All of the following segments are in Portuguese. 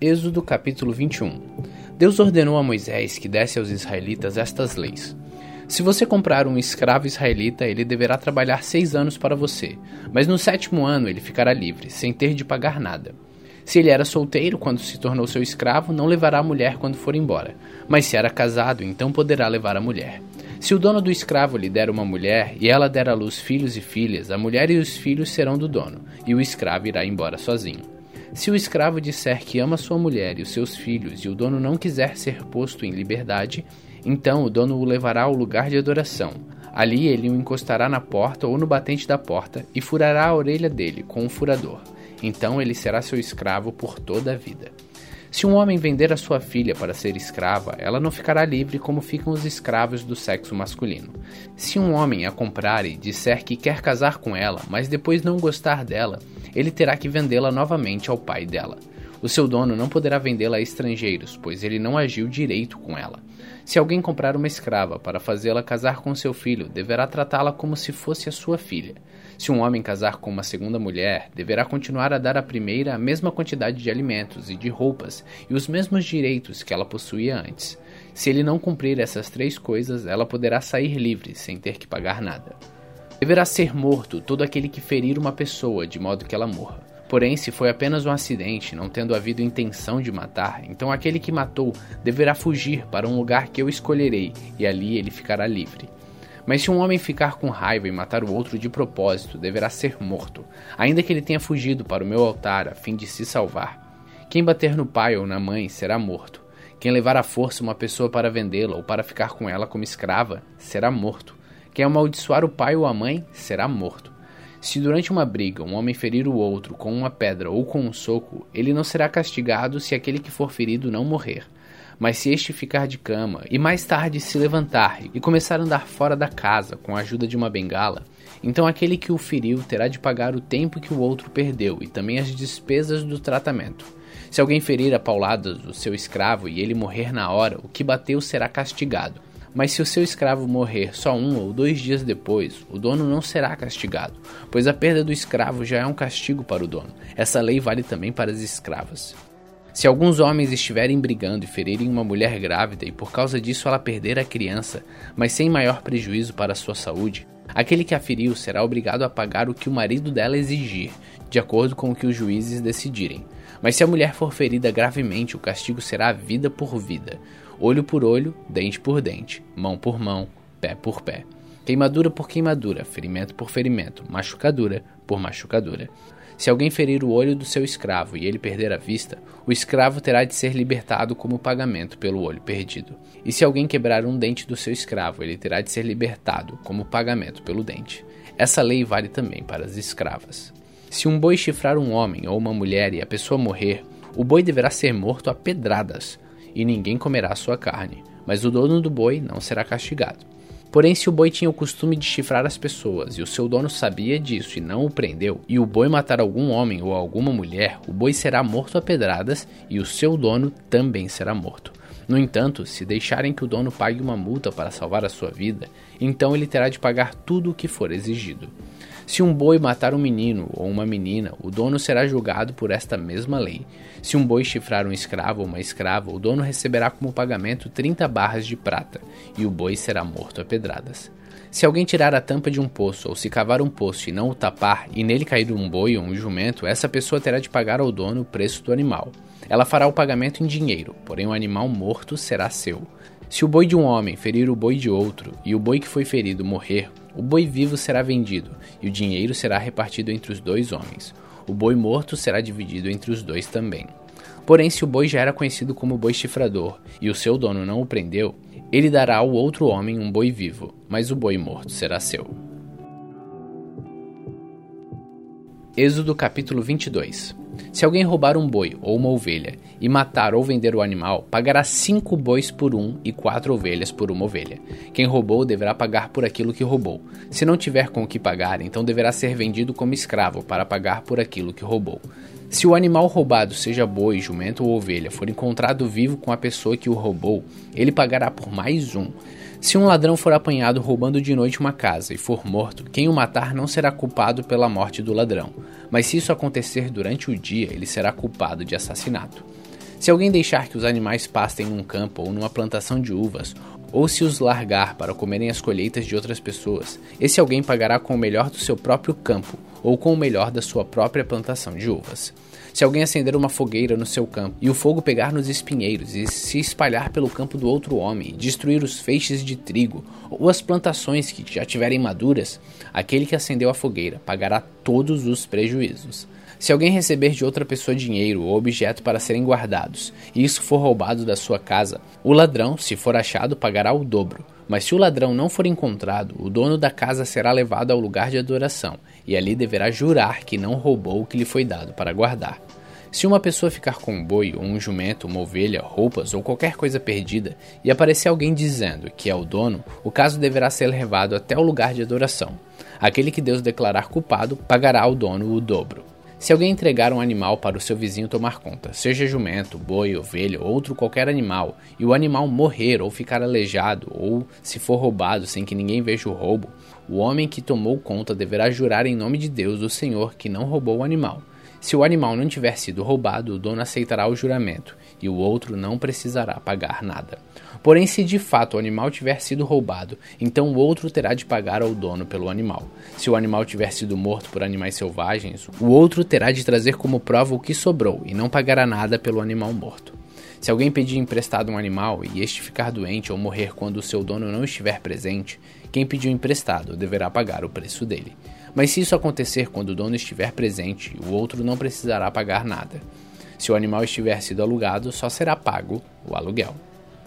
Êxodo capítulo 21 Deus ordenou a Moisés que desse aos israelitas estas leis. Se você comprar um escravo israelita, ele deverá trabalhar seis anos para você, mas no sétimo ano ele ficará livre, sem ter de pagar nada. Se ele era solteiro quando se tornou seu escravo, não levará a mulher quando for embora, mas se era casado, então poderá levar a mulher. Se o dono do escravo lhe der uma mulher e ela der à luz filhos e filhas, a mulher e os filhos serão do dono, e o escravo irá embora sozinho. Se o escravo disser que ama sua mulher e os seus filhos e o dono não quiser ser posto em liberdade, então o dono o levará ao lugar de adoração. Ali ele o encostará na porta ou no batente da porta e furará a orelha dele com um furador. Então ele será seu escravo por toda a vida. Se um homem vender a sua filha para ser escrava, ela não ficará livre como ficam os escravos do sexo masculino. Se um homem a comprar e disser que quer casar com ela, mas depois não gostar dela, ele terá que vendê-la novamente ao pai dela. O seu dono não poderá vendê-la a estrangeiros, pois ele não agiu direito com ela. Se alguém comprar uma escrava para fazê-la casar com seu filho, deverá tratá-la como se fosse a sua filha. Se um homem casar com uma segunda mulher, deverá continuar a dar à primeira a mesma quantidade de alimentos e de roupas e os mesmos direitos que ela possuía antes. Se ele não cumprir essas três coisas, ela poderá sair livre, sem ter que pagar nada. Deverá ser morto todo aquele que ferir uma pessoa de modo que ela morra. Porém, se foi apenas um acidente, não tendo havido intenção de matar, então aquele que matou deverá fugir para um lugar que eu escolherei, e ali ele ficará livre. Mas se um homem ficar com raiva e matar o outro de propósito, deverá ser morto, ainda que ele tenha fugido para o meu altar a fim de se salvar. Quem bater no pai ou na mãe será morto. Quem levar à força uma pessoa para vendê-la ou para ficar com ela como escrava será morto. Quem amaldiçoar o pai ou a mãe será morto. Se durante uma briga um homem ferir o outro com uma pedra ou com um soco, ele não será castigado se aquele que for ferido não morrer. Mas se este ficar de cama e mais tarde se levantar e começar a andar fora da casa com a ajuda de uma bengala, então aquele que o feriu terá de pagar o tempo que o outro perdeu e também as despesas do tratamento. Se alguém ferir a pauladas o seu escravo e ele morrer na hora, o que bateu será castigado. Mas se o seu escravo morrer só um ou dois dias depois, o dono não será castigado, pois a perda do escravo já é um castigo para o dono. Essa lei vale também para as escravas. Se alguns homens estiverem brigando e ferirem uma mulher grávida e por causa disso ela perder a criança, mas sem maior prejuízo para a sua saúde, aquele que a feriu será obrigado a pagar o que o marido dela exigir, de acordo com o que os juízes decidirem. Mas se a mulher for ferida gravemente, o castigo será vida por vida, olho por olho, dente por dente, mão por mão, pé por pé. Queimadura por queimadura, ferimento por ferimento, machucadura por machucadura. Se alguém ferir o olho do seu escravo e ele perder a vista, o escravo terá de ser libertado como pagamento pelo olho perdido. E se alguém quebrar um dente do seu escravo, ele terá de ser libertado como pagamento pelo dente. Essa lei vale também para as escravas. Se um boi chifrar um homem ou uma mulher e a pessoa morrer, o boi deverá ser morto a pedradas, e ninguém comerá sua carne, mas o dono do boi não será castigado. Porém, se o boi tinha o costume de chifrar as pessoas e o seu dono sabia disso e não o prendeu, e o boi matar algum homem ou alguma mulher, o boi será morto a pedradas e o seu dono também será morto. No entanto, se deixarem que o dono pague uma multa para salvar a sua vida, então ele terá de pagar tudo o que for exigido. Se um boi matar um menino ou uma menina, o dono será julgado por esta mesma lei. Se um boi chifrar um escravo ou uma escrava, o dono receberá como pagamento 30 barras de prata, e o boi será morto a pedradas. Se alguém tirar a tampa de um poço ou se cavar um poço e não o tapar, e nele cair um boi ou um jumento, essa pessoa terá de pagar ao dono o preço do animal. Ela fará o pagamento em dinheiro, porém o animal morto será seu. Se o boi de um homem ferir o boi de outro, e o boi que foi ferido morrer, o boi vivo será vendido, e o dinheiro será repartido entre os dois homens. O boi morto será dividido entre os dois também. Porém, se o boi já era conhecido como boi chifrador, e o seu dono não o prendeu, ele dará ao outro homem um boi vivo, mas o boi morto será seu. Êxodo capítulo 22 Se alguém roubar um boi ou uma ovelha e matar ou vender o animal, pagará cinco bois por um e quatro ovelhas por uma ovelha. Quem roubou deverá pagar por aquilo que roubou. Se não tiver com o que pagar, então deverá ser vendido como escravo para pagar por aquilo que roubou. Se o animal roubado, seja boi, jumento ou ovelha, for encontrado vivo com a pessoa que o roubou, ele pagará por mais um. Se um ladrão for apanhado roubando de noite uma casa e for morto, quem o matar não será culpado pela morte do ladrão, mas se isso acontecer durante o dia, ele será culpado de assassinato. Se alguém deixar que os animais pastem num campo ou numa plantação de uvas, ou se os largar para comerem as colheitas de outras pessoas, esse alguém pagará com o melhor do seu próprio campo ou com o melhor da sua própria plantação de uvas. Se alguém acender uma fogueira no seu campo e o fogo pegar nos espinheiros e se espalhar pelo campo do outro homem, destruir os feixes de trigo ou as plantações que já tiverem maduras, aquele que acendeu a fogueira pagará todos os prejuízos. Se alguém receber de outra pessoa dinheiro ou objeto para serem guardados, e isso for roubado da sua casa, o ladrão, se for achado, pagará o dobro. Mas se o ladrão não for encontrado, o dono da casa será levado ao lugar de adoração, e ali deverá jurar que não roubou o que lhe foi dado para guardar. Se uma pessoa ficar com um boi, ou um jumento, uma ovelha, roupas ou qualquer coisa perdida, e aparecer alguém dizendo que é o dono, o caso deverá ser levado até o lugar de adoração. Aquele que Deus declarar culpado pagará ao dono o dobro. Se alguém entregar um animal para o seu vizinho tomar conta, seja jumento, boi, ovelha ou outro qualquer animal, e o animal morrer ou ficar aleijado, ou se for roubado sem que ninguém veja o roubo, o homem que tomou conta deverá jurar em nome de Deus, o Senhor, que não roubou o animal. Se o animal não tiver sido roubado, o dono aceitará o juramento, e o outro não precisará pagar nada. Porém, se de fato o animal tiver sido roubado, então o outro terá de pagar ao dono pelo animal. Se o animal tiver sido morto por animais selvagens, o outro terá de trazer como prova o que sobrou e não pagará nada pelo animal morto. Se alguém pedir emprestado um animal e este ficar doente ou morrer quando o seu dono não estiver presente, quem pediu emprestado deverá pagar o preço dele. Mas se isso acontecer quando o dono estiver presente, o outro não precisará pagar nada. Se o animal estiver sido alugado, só será pago o aluguel.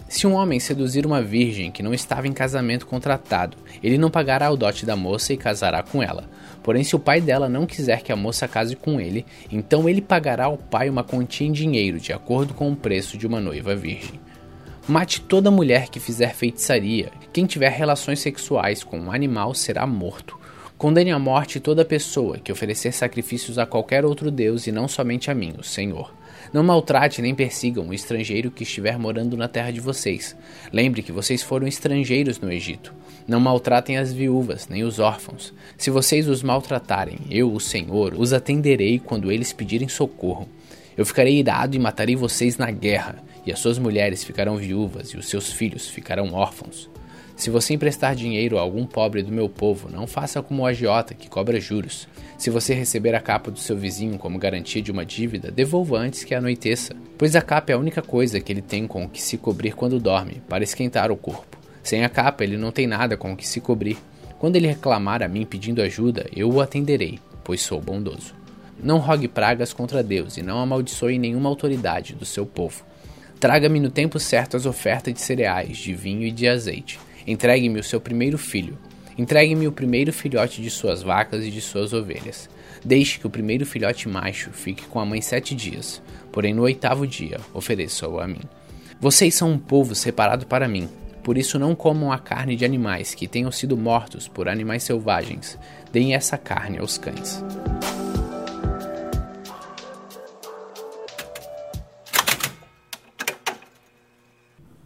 Se um homem seduzir uma virgem que não estava em casamento contratado, ele não pagará o dote da moça e casará com ela. Porém, se o pai dela não quiser que a moça case com ele, então ele pagará ao pai uma quantia em dinheiro de acordo com o preço de uma noiva virgem. Mate toda mulher que fizer feitiçaria. Quem tiver relações sexuais com um animal será morto. Condene à morte toda pessoa que oferecer sacrifícios a qualquer outro Deus e não somente a mim, o Senhor. Não maltrate nem persigam o estrangeiro que estiver morando na terra de vocês. Lembre que vocês foram estrangeiros no Egito. Não maltratem as viúvas, nem os órfãos. Se vocês os maltratarem, eu, o Senhor, os atenderei quando eles pedirem socorro. Eu ficarei irado e matarei vocês na guerra, e as suas mulheres ficarão viúvas e os seus filhos ficarão órfãos. Se você emprestar dinheiro a algum pobre do meu povo, não faça como o agiota que cobra juros. Se você receber a capa do seu vizinho como garantia de uma dívida, devolva antes que anoiteça, pois a capa é a única coisa que ele tem com o que se cobrir quando dorme, para esquentar o corpo. Sem a capa, ele não tem nada com o que se cobrir. Quando ele reclamar a mim pedindo ajuda, eu o atenderei, pois sou bondoso. Não rogue pragas contra Deus e não amaldiçoe nenhuma autoridade do seu povo. Traga-me no tempo certo as ofertas de cereais, de vinho e de azeite. Entregue-me o seu primeiro filho. Entregue-me o primeiro filhote de suas vacas e de suas ovelhas. Deixe que o primeiro filhote macho fique com a mãe sete dias, porém no oitavo dia ofereça-o a mim. Vocês são um povo separado para mim, por isso não comam a carne de animais que tenham sido mortos por animais selvagens. Deem essa carne aos cães.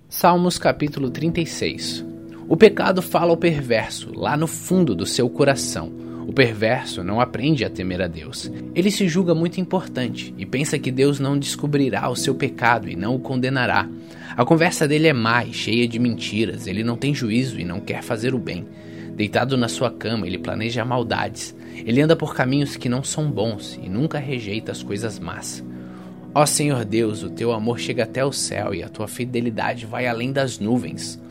Salmos capítulo 36 o pecado fala ao perverso, lá no fundo do seu coração. O perverso não aprende a temer a Deus. Ele se julga muito importante e pensa que Deus não descobrirá o seu pecado e não o condenará. A conversa dele é má e cheia de mentiras, ele não tem juízo e não quer fazer o bem. Deitado na sua cama, ele planeja maldades. Ele anda por caminhos que não são bons e nunca rejeita as coisas más. Ó Senhor Deus, o teu amor chega até o céu e a tua fidelidade vai além das nuvens.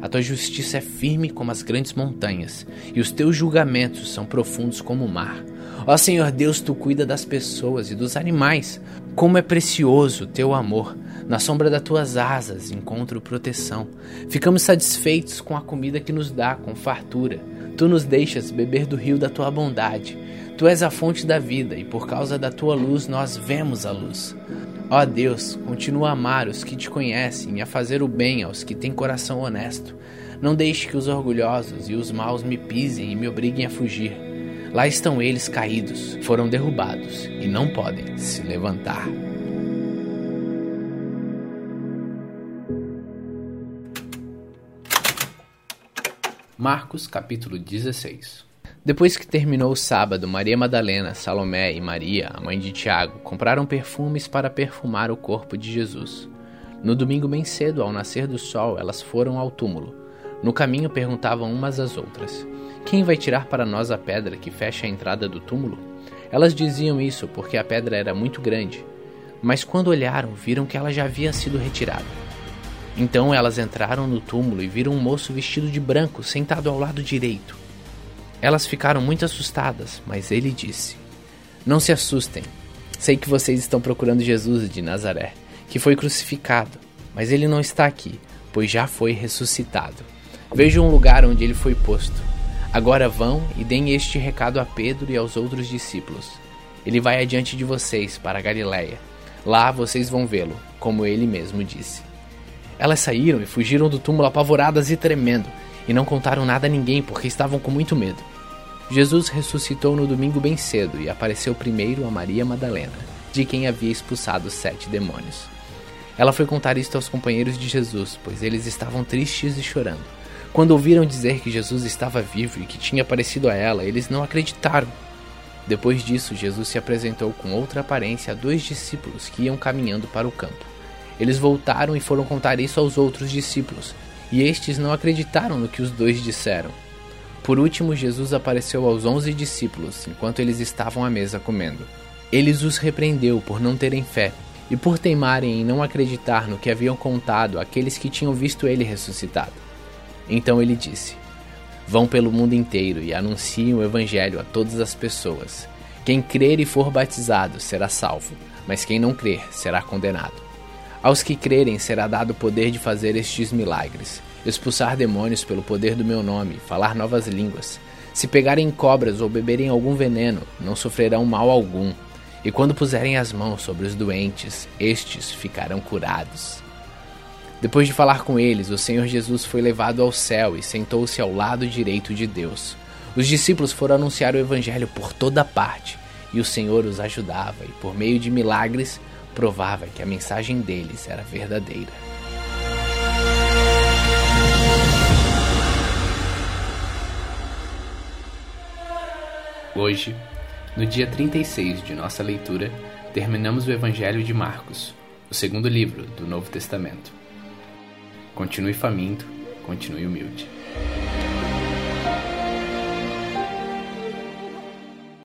A tua justiça é firme como as grandes montanhas, e os teus julgamentos são profundos como o mar. Ó Senhor Deus, tu cuida das pessoas e dos animais. Como é precioso o teu amor. Na sombra das tuas asas encontro proteção. Ficamos satisfeitos com a comida que nos dá, com fartura. Tu nos deixas beber do rio da tua bondade. Tu és a fonte da vida, e por causa da tua luz nós vemos a luz. Ó Deus, continua a amar os que te conhecem e a fazer o bem aos que têm coração honesto. Não deixe que os orgulhosos e os maus me pisem e me obriguem a fugir. Lá estão eles caídos, foram derrubados e não podem se levantar. Marcos capítulo 16 Depois que terminou o sábado, Maria Madalena, Salomé e Maria, a mãe de Tiago, compraram perfumes para perfumar o corpo de Jesus. No domingo bem cedo, ao nascer do sol, elas foram ao túmulo. No caminho perguntavam umas às outras: Quem vai tirar para nós a pedra que fecha a entrada do túmulo? Elas diziam isso porque a pedra era muito grande, mas quando olharam, viram que ela já havia sido retirada. Então elas entraram no túmulo e viram um moço vestido de branco sentado ao lado direito. Elas ficaram muito assustadas, mas ele disse: Não se assustem. Sei que vocês estão procurando Jesus de Nazaré, que foi crucificado, mas ele não está aqui, pois já foi ressuscitado. Vejam um lugar onde ele foi posto. Agora vão e deem este recado a Pedro e aos outros discípulos. Ele vai adiante de vocês para Galiléia. Lá vocês vão vê-lo, como ele mesmo disse. Elas saíram e fugiram do túmulo apavoradas e tremendo, e não contaram nada a ninguém porque estavam com muito medo. Jesus ressuscitou no domingo bem cedo e apareceu primeiro a Maria Madalena, de quem havia expulsado sete demônios. Ela foi contar isto aos companheiros de Jesus, pois eles estavam tristes e chorando. Quando ouviram dizer que Jesus estava vivo e que tinha aparecido a ela, eles não acreditaram. Depois disso, Jesus se apresentou com outra aparência a dois discípulos que iam caminhando para o campo. Eles voltaram e foram contar isso aos outros discípulos, e estes não acreditaram no que os dois disseram. Por último, Jesus apareceu aos onze discípulos enquanto eles estavam à mesa comendo. Eles os repreendeu por não terem fé e por teimarem em não acreditar no que haviam contado aqueles que tinham visto ele ressuscitado. Então ele disse: Vão pelo mundo inteiro e anunciem o evangelho a todas as pessoas. Quem crer e for batizado será salvo, mas quem não crer será condenado. Aos que crerem será dado o poder de fazer estes milagres: expulsar demônios pelo poder do meu nome, falar novas línguas. Se pegarem cobras ou beberem algum veneno, não sofrerão mal algum. E quando puserem as mãos sobre os doentes, estes ficarão curados. Depois de falar com eles, o Senhor Jesus foi levado ao céu e sentou-se ao lado direito de Deus. Os discípulos foram anunciar o Evangelho por toda parte, e o Senhor os ajudava, e por meio de milagres provava que a mensagem deles era verdadeira. Hoje, no dia 36 de nossa leitura, terminamos o Evangelho de Marcos, o segundo livro do Novo Testamento. Continue faminto, continue humilde.